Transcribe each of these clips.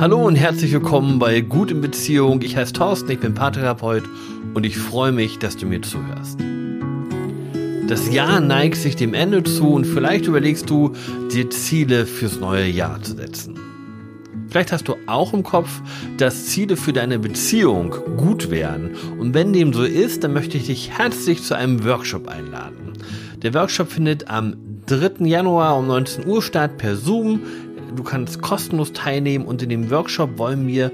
Hallo und herzlich willkommen bei Gut in Beziehung. Ich heiße Thorsten, ich bin Paartherapeut und ich freue mich, dass du mir zuhörst. Das Jahr neigt sich dem Ende zu und vielleicht überlegst du, dir Ziele fürs neue Jahr zu setzen. Vielleicht hast du auch im Kopf, dass Ziele für deine Beziehung gut wären. Und wenn dem so ist, dann möchte ich dich herzlich zu einem Workshop einladen. Der Workshop findet am 3. Januar um 19 Uhr statt per Zoom. Du kannst kostenlos teilnehmen und in dem Workshop wollen wir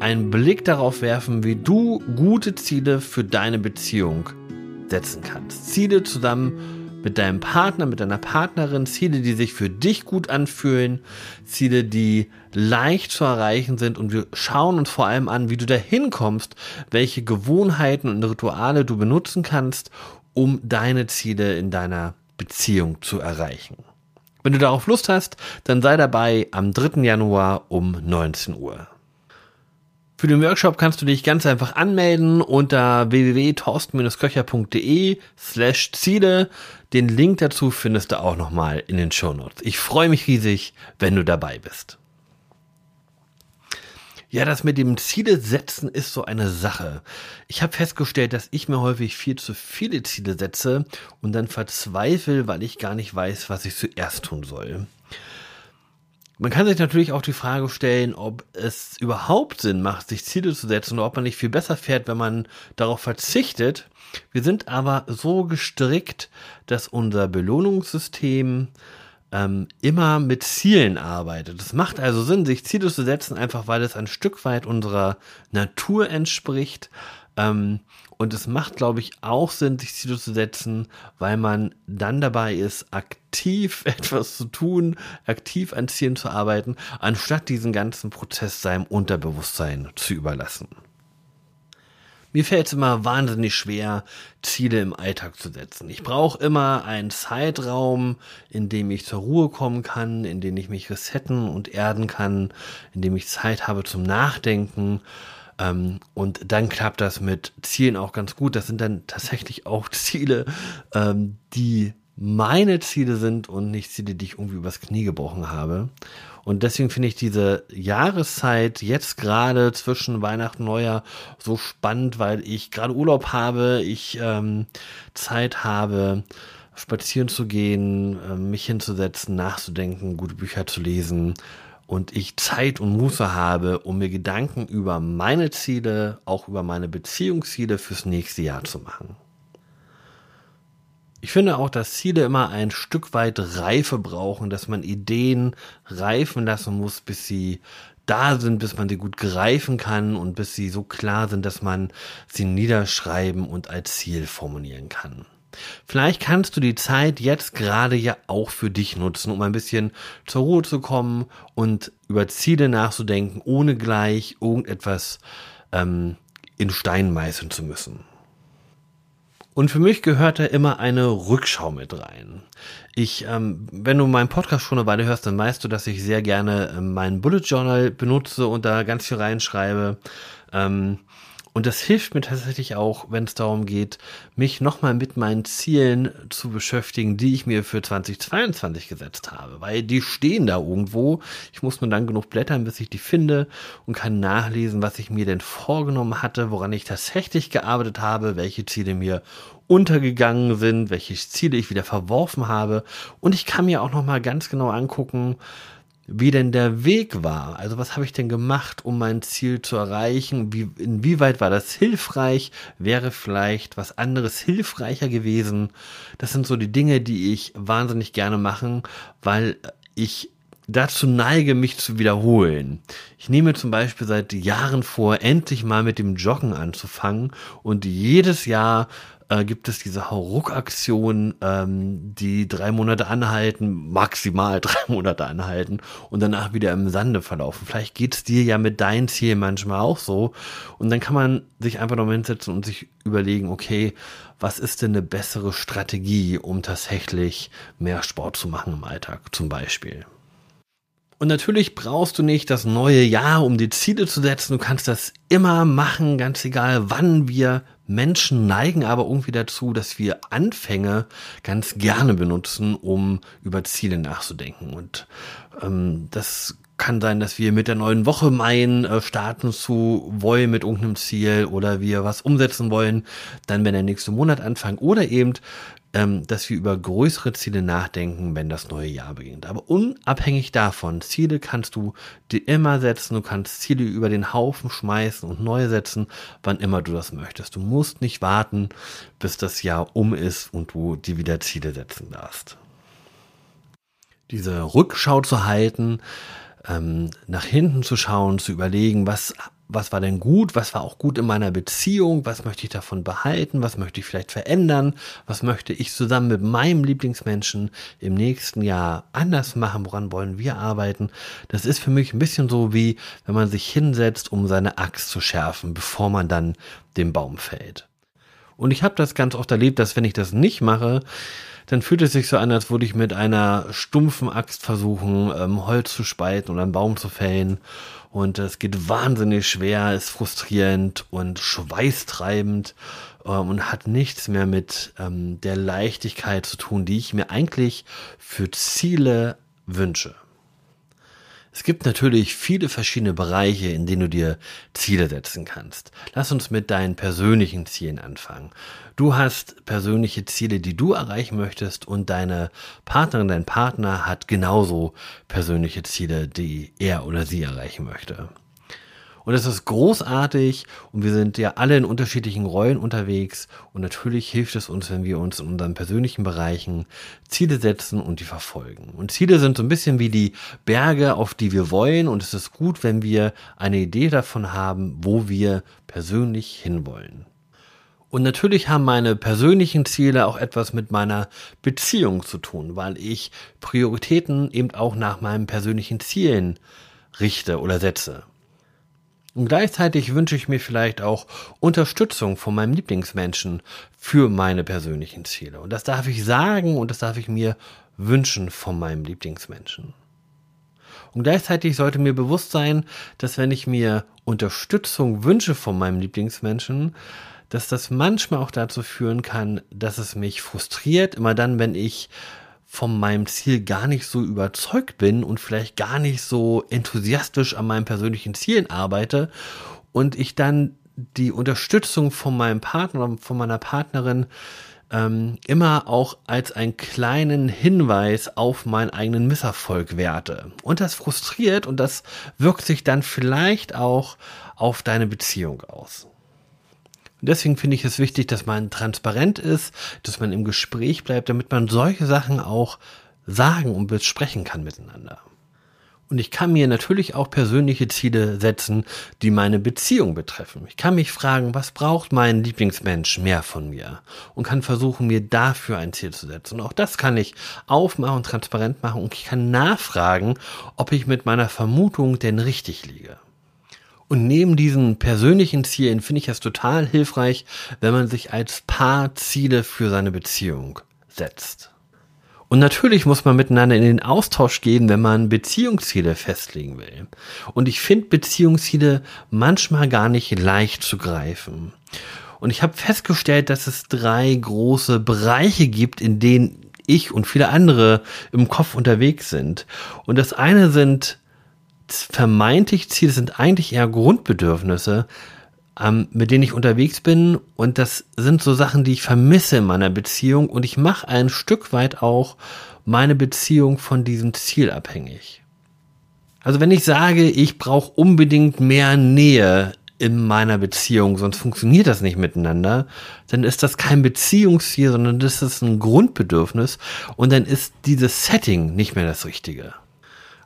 einen Blick darauf werfen, wie du gute Ziele für deine Beziehung setzen kannst. Ziele zusammen mit deinem Partner, mit deiner Partnerin, Ziele, die sich für dich gut anfühlen, Ziele, die leicht zu erreichen sind und wir schauen uns vor allem an, wie du dahin kommst, welche Gewohnheiten und Rituale du benutzen kannst, um deine Ziele in deiner Beziehung zu erreichen. Wenn du darauf Lust hast, dann sei dabei am 3. Januar um 19 Uhr. Für den Workshop kannst du dich ganz einfach anmelden unter www.torsten-köcher.de slash Ziele. Den Link dazu findest du auch nochmal in den Show Notes. Ich freue mich riesig, wenn du dabei bist. Ja, das mit dem Ziele setzen ist so eine Sache. Ich habe festgestellt, dass ich mir häufig viel zu viele Ziele setze und dann verzweifle, weil ich gar nicht weiß, was ich zuerst tun soll. Man kann sich natürlich auch die Frage stellen, ob es überhaupt Sinn macht, sich Ziele zu setzen oder ob man nicht viel besser fährt, wenn man darauf verzichtet. Wir sind aber so gestrickt, dass unser Belohnungssystem ähm, immer mit Zielen arbeitet. Es macht also Sinn, sich Ziele zu setzen, einfach weil es ein Stück weit unserer Natur entspricht. Ähm, und es macht, glaube ich, auch Sinn, sich Ziele zu setzen, weil man dann dabei ist, aktiv etwas zu tun, aktiv an Zielen zu arbeiten, anstatt diesen ganzen Prozess seinem Unterbewusstsein zu überlassen. Mir fällt es immer wahnsinnig schwer, Ziele im Alltag zu setzen. Ich brauche immer einen Zeitraum, in dem ich zur Ruhe kommen kann, in dem ich mich resetten und erden kann, in dem ich Zeit habe zum Nachdenken. Ähm, und dann klappt das mit Zielen auch ganz gut. Das sind dann tatsächlich auch Ziele, ähm, die meine Ziele sind und nicht Ziele, die ich irgendwie übers Knie gebrochen habe. Und deswegen finde ich diese Jahreszeit jetzt gerade zwischen Weihnachten und Neujahr so spannend, weil ich gerade Urlaub habe, ich ähm, Zeit habe, spazieren zu gehen, äh, mich hinzusetzen, nachzudenken, gute Bücher zu lesen und ich Zeit und Muße habe, um mir Gedanken über meine Ziele, auch über meine Beziehungsziele fürs nächste Jahr zu machen. Ich finde auch, dass Ziele immer ein Stück weit Reife brauchen, dass man Ideen reifen lassen muss, bis sie da sind, bis man sie gut greifen kann und bis sie so klar sind, dass man sie niederschreiben und als Ziel formulieren kann. Vielleicht kannst du die Zeit jetzt gerade ja auch für dich nutzen, um ein bisschen zur Ruhe zu kommen und über Ziele nachzudenken, ohne gleich irgendetwas ähm, in Stein meißeln zu müssen. Und für mich gehört da immer eine Rückschau mit rein. Ich, ähm, wenn du meinen Podcast schon eine Weile hörst, dann weißt du, dass ich sehr gerne ähm, meinen Bullet Journal benutze und da ganz viel reinschreibe. Ähm, und das hilft mir tatsächlich auch, wenn es darum geht, mich nochmal mit meinen Zielen zu beschäftigen, die ich mir für 2022 gesetzt habe. Weil die stehen da irgendwo. Ich muss nur dann genug blättern, bis ich die finde und kann nachlesen, was ich mir denn vorgenommen hatte, woran ich tatsächlich gearbeitet habe, welche Ziele mir untergegangen sind, welche Ziele ich wieder verworfen habe. Und ich kann mir auch nochmal ganz genau angucken, wie denn der Weg war. Also was habe ich denn gemacht, um mein Ziel zu erreichen? Wie, inwieweit war das hilfreich? Wäre vielleicht was anderes hilfreicher gewesen? Das sind so die Dinge, die ich wahnsinnig gerne machen, weil ich dazu neige, mich zu wiederholen. Ich nehme zum Beispiel seit Jahren vor, endlich mal mit dem Joggen anzufangen und jedes Jahr äh, gibt es diese Hauruck-Aktion, ähm, die drei Monate anhalten, maximal drei Monate anhalten und danach wieder im Sande verlaufen. Vielleicht geht's dir ja mit deinen Zielen manchmal auch so. Und dann kann man sich einfach noch hinsetzen und sich überlegen, okay, was ist denn eine bessere Strategie, um tatsächlich mehr Sport zu machen im Alltag zum Beispiel? Und natürlich brauchst du nicht das neue Jahr, um die Ziele zu setzen. Du kannst das immer machen, ganz egal wann wir Menschen neigen aber irgendwie dazu, dass wir Anfänge ganz gerne benutzen, um über Ziele nachzudenken. Und ähm, das kann sein, dass wir mit der neuen Woche meinen, äh, starten zu wollen mit irgendeinem Ziel oder wir was umsetzen wollen, dann wenn der nächste Monat anfangen oder eben ähm, dass wir über größere Ziele nachdenken, wenn das neue Jahr beginnt. Aber unabhängig davon, Ziele kannst du dir immer setzen, du kannst Ziele über den Haufen schmeißen und neu setzen, wann immer du das möchtest. Du musst nicht warten, bis das Jahr um ist und du dir wieder Ziele setzen darfst. Diese Rückschau zu halten, ähm, nach hinten zu schauen, zu überlegen, was was war denn gut, was war auch gut in meiner Beziehung, was möchte ich davon behalten, was möchte ich vielleicht verändern, was möchte ich zusammen mit meinem Lieblingsmenschen im nächsten Jahr anders machen, woran wollen wir arbeiten. Das ist für mich ein bisschen so wie, wenn man sich hinsetzt, um seine Axt zu schärfen, bevor man dann den Baum fällt. Und ich habe das ganz oft erlebt, dass wenn ich das nicht mache, dann fühlt es sich so an, als würde ich mit einer stumpfen Axt versuchen, ähm, Holz zu spalten oder einen Baum zu fällen. Und es geht wahnsinnig schwer, ist frustrierend und schweißtreibend ähm, und hat nichts mehr mit ähm, der Leichtigkeit zu tun, die ich mir eigentlich für Ziele wünsche. Es gibt natürlich viele verschiedene Bereiche, in denen du dir Ziele setzen kannst. Lass uns mit deinen persönlichen Zielen anfangen. Du hast persönliche Ziele, die du erreichen möchtest und deine Partnerin, dein Partner hat genauso persönliche Ziele, die er oder sie erreichen möchte. Und es ist großartig und wir sind ja alle in unterschiedlichen Rollen unterwegs und natürlich hilft es uns, wenn wir uns in unseren persönlichen Bereichen Ziele setzen und die verfolgen. Und Ziele sind so ein bisschen wie die Berge, auf die wir wollen und es ist gut, wenn wir eine Idee davon haben, wo wir persönlich hinwollen. Und natürlich haben meine persönlichen Ziele auch etwas mit meiner Beziehung zu tun, weil ich Prioritäten eben auch nach meinen persönlichen Zielen richte oder setze. Und gleichzeitig wünsche ich mir vielleicht auch Unterstützung von meinem Lieblingsmenschen für meine persönlichen Ziele. Und das darf ich sagen und das darf ich mir wünschen von meinem Lieblingsmenschen. Und gleichzeitig sollte mir bewusst sein, dass wenn ich mir Unterstützung wünsche von meinem Lieblingsmenschen, dass das manchmal auch dazu führen kann, dass es mich frustriert, immer dann, wenn ich von meinem Ziel gar nicht so überzeugt bin und vielleicht gar nicht so enthusiastisch an meinen persönlichen Zielen arbeite und ich dann die Unterstützung von meinem Partner von meiner Partnerin ähm, immer auch als einen kleinen Hinweis auf meinen eigenen Misserfolg werte. Und das frustriert und das wirkt sich dann vielleicht auch auf deine Beziehung aus. Und deswegen finde ich es wichtig, dass man transparent ist, dass man im Gespräch bleibt, damit man solche Sachen auch sagen und besprechen kann miteinander. Und ich kann mir natürlich auch persönliche Ziele setzen, die meine Beziehung betreffen. Ich kann mich fragen, was braucht mein Lieblingsmensch mehr von mir? Und kann versuchen, mir dafür ein Ziel zu setzen. Und auch das kann ich aufmachen transparent machen. Und ich kann nachfragen, ob ich mit meiner Vermutung denn richtig liege. Und neben diesen persönlichen Zielen finde ich es total hilfreich, wenn man sich als Paar Ziele für seine Beziehung setzt. Und natürlich muss man miteinander in den Austausch gehen, wenn man Beziehungsziele festlegen will. Und ich finde Beziehungsziele manchmal gar nicht leicht zu greifen. Und ich habe festgestellt, dass es drei große Bereiche gibt, in denen ich und viele andere im Kopf unterwegs sind. Und das eine sind vermeintlich Ziele sind eigentlich eher Grundbedürfnisse, ähm, mit denen ich unterwegs bin. Und das sind so Sachen, die ich vermisse in meiner Beziehung. Und ich mache ein Stück weit auch meine Beziehung von diesem Ziel abhängig. Also wenn ich sage, ich brauche unbedingt mehr Nähe in meiner Beziehung, sonst funktioniert das nicht miteinander, dann ist das kein Beziehungsziel, sondern das ist ein Grundbedürfnis und dann ist dieses Setting nicht mehr das Richtige.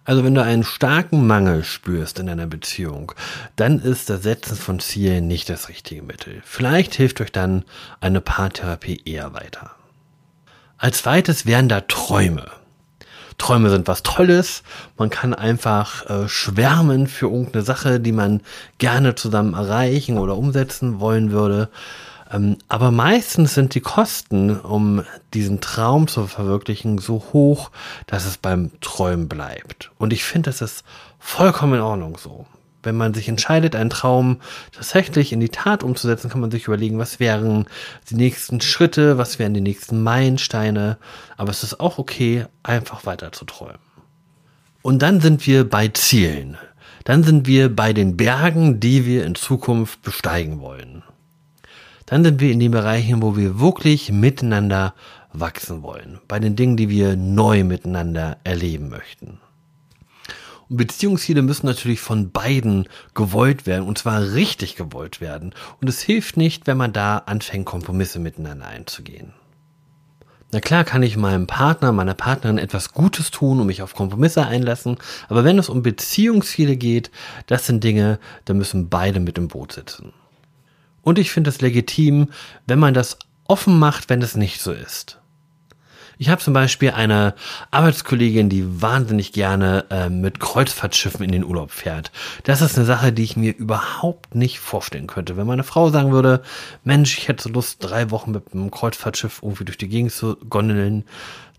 Also wenn du einen starken Mangel spürst in einer Beziehung, dann ist das Setzen von Zielen nicht das richtige Mittel. Vielleicht hilft euch dann eine Paartherapie eher weiter. Als zweites wären da Träume. Träume sind was Tolles. Man kann einfach äh, schwärmen für irgendeine Sache, die man gerne zusammen erreichen oder umsetzen wollen würde. Ähm, aber meistens sind die Kosten, um diesen Traum zu verwirklichen, so hoch, dass es beim Träumen bleibt. Und ich finde, das ist vollkommen in Ordnung so. Wenn man sich entscheidet, einen Traum tatsächlich in die Tat umzusetzen, kann man sich überlegen, was wären die nächsten Schritte, was wären die nächsten Meilensteine. Aber es ist auch okay, einfach weiter zu träumen. Und dann sind wir bei Zielen. Dann sind wir bei den Bergen, die wir in Zukunft besteigen wollen. Dann sind wir in den Bereichen, wo wir wirklich miteinander wachsen wollen. Bei den Dingen, die wir neu miteinander erleben möchten. Und Beziehungsziele müssen natürlich von beiden gewollt werden und zwar richtig gewollt werden. Und es hilft nicht, wenn man da anfängt, Kompromisse miteinander einzugehen. Na klar kann ich meinem Partner, meiner Partnerin etwas Gutes tun und mich auf Kompromisse einlassen, aber wenn es um Beziehungsziele geht, das sind Dinge, da müssen beide mit im Boot sitzen. Und ich finde es legitim, wenn man das offen macht, wenn es nicht so ist. Ich habe zum Beispiel eine Arbeitskollegin, die wahnsinnig gerne äh, mit Kreuzfahrtschiffen in den Urlaub fährt. Das ist eine Sache, die ich mir überhaupt nicht vorstellen könnte. Wenn meine Frau sagen würde, Mensch, ich hätte so Lust, drei Wochen mit einem Kreuzfahrtschiff irgendwie durch die Gegend zu gondeln,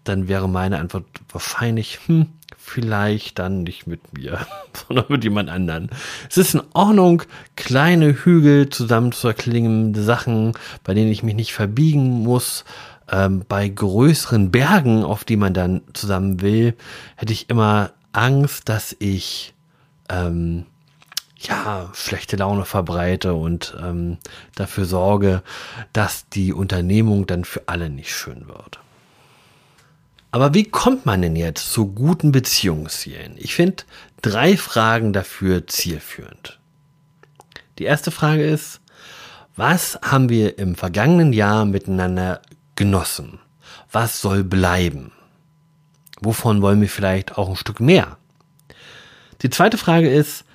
dann wäre meine Antwort wahrscheinlich, hm, vielleicht dann nicht mit mir, sondern mit jemand anderen. Es ist in Ordnung, kleine Hügel zusammen zu erklingen, Sachen, bei denen ich mich nicht verbiegen muss, ähm, bei größeren Bergen, auf die man dann zusammen will, hätte ich immer Angst, dass ich ähm, ja schlechte Laune verbreite und ähm, dafür sorge, dass die Unternehmung dann für alle nicht schön wird. Aber wie kommt man denn jetzt zu guten Beziehungszielen? Ich finde drei Fragen dafür zielführend. Die erste Frage ist, was haben wir im vergangenen Jahr miteinander genossen? Was soll bleiben? Wovon wollen wir vielleicht auch ein Stück mehr? Die zweite Frage ist,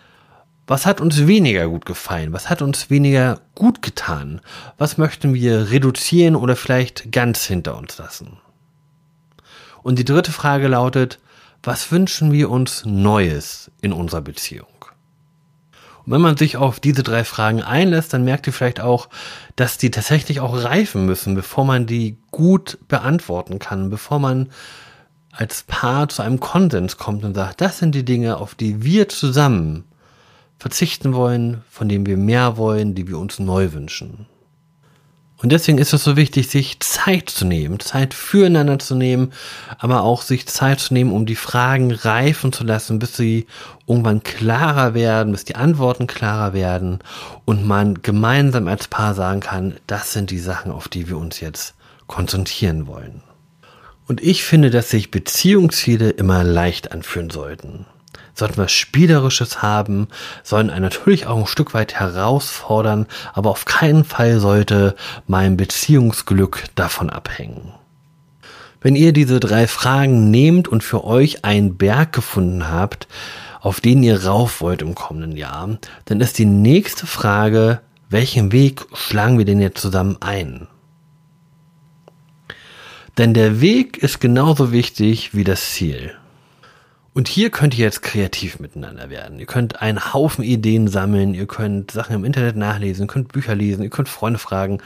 was hat uns weniger gut gefallen? Was hat uns weniger gut getan? Was möchten wir reduzieren oder vielleicht ganz hinter uns lassen? Und die dritte Frage lautet, was wünschen wir uns Neues in unserer Beziehung? Und wenn man sich auf diese drei Fragen einlässt, dann merkt ihr vielleicht auch, dass die tatsächlich auch reifen müssen, bevor man die gut beantworten kann, bevor man als Paar zu einem Konsens kommt und sagt, das sind die Dinge, auf die wir zusammen verzichten wollen, von denen wir mehr wollen, die wir uns neu wünschen. Und deswegen ist es so wichtig, sich Zeit zu nehmen, Zeit füreinander zu nehmen, aber auch sich Zeit zu nehmen, um die Fragen reifen zu lassen, bis sie irgendwann klarer werden, bis die Antworten klarer werden und man gemeinsam als Paar sagen kann, das sind die Sachen, auf die wir uns jetzt konzentrieren wollen. Und ich finde, dass sich Beziehungsziele immer leicht anfühlen sollten sollten wir Spielerisches haben, sollen einen natürlich auch ein Stück weit herausfordern, aber auf keinen Fall sollte mein Beziehungsglück davon abhängen. Wenn ihr diese drei Fragen nehmt und für euch einen Berg gefunden habt, auf den ihr rauf wollt im kommenden Jahr, dann ist die nächste Frage, welchen Weg schlagen wir denn jetzt zusammen ein? Denn der Weg ist genauso wichtig wie das Ziel. Und hier könnt ihr jetzt kreativ miteinander werden. Ihr könnt einen Haufen Ideen sammeln, ihr könnt Sachen im Internet nachlesen, ihr könnt Bücher lesen, ihr könnt Freunde fragen.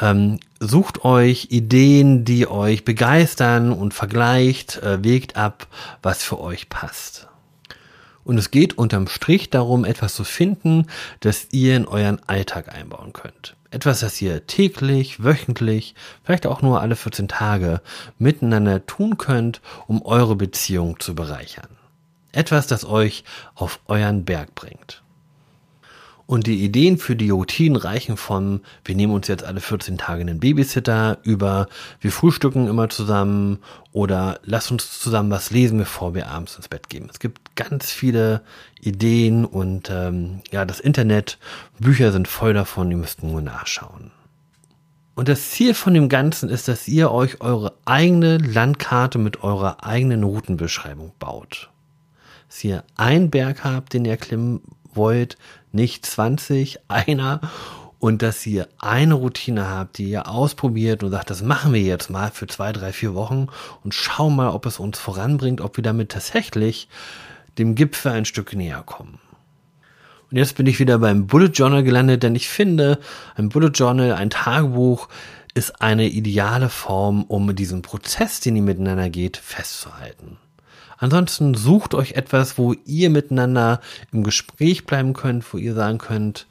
Ähm, sucht euch Ideen, die euch begeistern und vergleicht, äh, wägt ab, was für euch passt. Und es geht unterm Strich darum, etwas zu finden, das ihr in euren Alltag einbauen könnt. Etwas, das ihr täglich, wöchentlich, vielleicht auch nur alle 14 Tage miteinander tun könnt, um eure Beziehung zu bereichern. Etwas, das euch auf euren Berg bringt. Und die Ideen für die Routinen reichen von, wir nehmen uns jetzt alle 14 Tage einen Babysitter, über, wir frühstücken immer zusammen oder lass uns zusammen was lesen, bevor wir abends ins Bett gehen. Es gibt ganz viele Ideen und ähm, ja, das Internet, Bücher sind voll davon, ihr müsst nur nachschauen. Und das Ziel von dem Ganzen ist, dass ihr euch eure eigene Landkarte mit eurer eigenen Routenbeschreibung baut. Dass ihr einen Berg habt, den ihr klimmen wollt, nicht 20, einer und dass ihr eine Routine habt, die ihr ausprobiert und sagt, das machen wir jetzt mal für zwei, drei, vier Wochen und schauen mal, ob es uns voranbringt, ob wir damit tatsächlich dem Gipfel ein Stück näher kommen. Und jetzt bin ich wieder beim Bullet Journal gelandet, denn ich finde, ein Bullet Journal, ein Tagebuch, ist eine ideale Form, um diesen Prozess, den ihr miteinander geht, festzuhalten. Ansonsten sucht euch etwas, wo ihr miteinander im Gespräch bleiben könnt, wo ihr sagen könnt,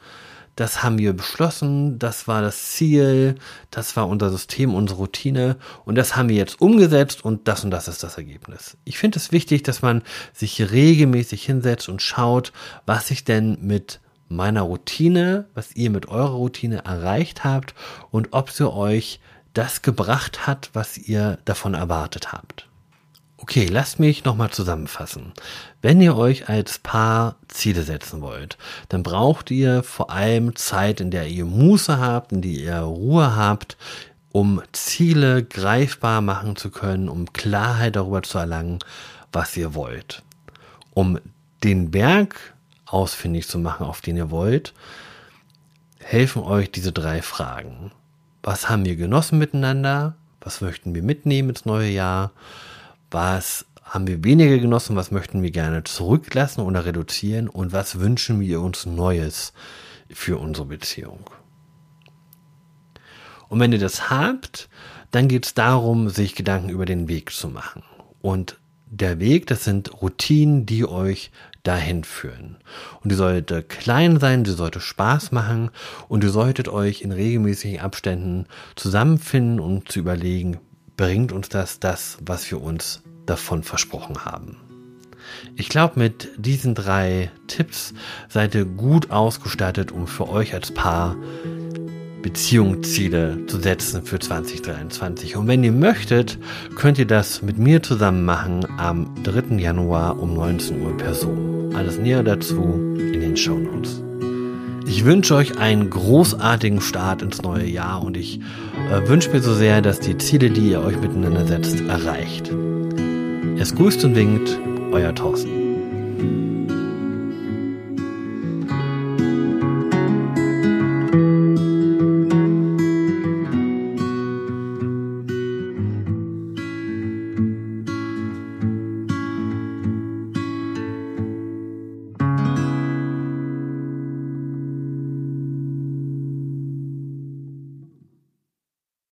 das haben wir beschlossen, das war das Ziel, das war unser System, unsere Routine und das haben wir jetzt umgesetzt und das und das ist das Ergebnis. Ich finde es wichtig, dass man sich regelmäßig hinsetzt und schaut, was sich denn mit meiner Routine, was ihr mit eurer Routine erreicht habt und ob sie euch das gebracht hat, was ihr davon erwartet habt. Okay, lasst mich nochmal zusammenfassen. Wenn ihr euch als Paar Ziele setzen wollt, dann braucht ihr vor allem Zeit, in der ihr Muße habt, in der ihr Ruhe habt, um Ziele greifbar machen zu können, um Klarheit darüber zu erlangen, was ihr wollt. Um den Berg ausfindig zu machen, auf den ihr wollt, helfen euch diese drei Fragen. Was haben wir genossen miteinander? Was möchten wir mitnehmen ins neue Jahr? Was haben wir weniger genossen, was möchten wir gerne zurücklassen oder reduzieren und was wünschen wir uns Neues für unsere Beziehung. Und wenn ihr das habt, dann geht es darum, sich Gedanken über den Weg zu machen. Und der Weg, das sind Routinen, die euch dahin führen. Und die sollte klein sein, die sollte Spaß machen und ihr solltet euch in regelmäßigen Abständen zusammenfinden und zu überlegen, bringt uns das das, was wir uns davon versprochen haben. Ich glaube, mit diesen drei Tipps seid ihr gut ausgestattet, um für euch als Paar Beziehungsziele zu setzen für 2023. Und wenn ihr möchtet, könnt ihr das mit mir zusammen machen am 3. Januar um 19 Uhr per Zoom. Alles näher dazu in den Show Notes. Ich wünsche euch einen großartigen Start ins neue Jahr und ich äh, wünsche mir so sehr, dass die Ziele, die ihr euch miteinander setzt, erreicht. Es grüßt und winkt, euer Thorsten.